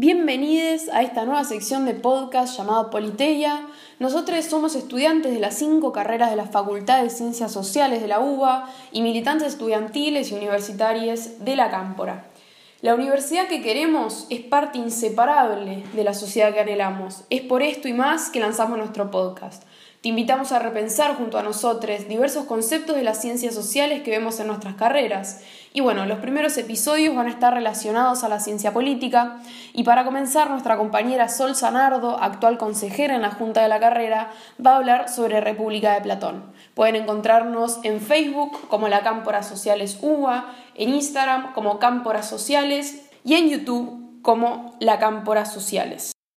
Bienvenidos a esta nueva sección de podcast llamada Politeia. Nosotros somos estudiantes de las cinco carreras de la Facultad de Ciencias Sociales de la UBA y militantes estudiantiles y universitarias de la Cámpora. La universidad que queremos es parte inseparable de la sociedad que anhelamos. Es por esto y más que lanzamos nuestro podcast. Te invitamos a repensar junto a nosotros diversos conceptos de las ciencias sociales que vemos en nuestras carreras. Y bueno, los primeros episodios van a estar relacionados a la ciencia política. Y para comenzar, nuestra compañera Sol Sanardo, actual consejera en la Junta de la Carrera, va a hablar sobre República de Platón. Pueden encontrarnos en Facebook como la Cámpora Sociales UBA, en Instagram como Cámpora Sociales y en YouTube como la Cámpora Sociales.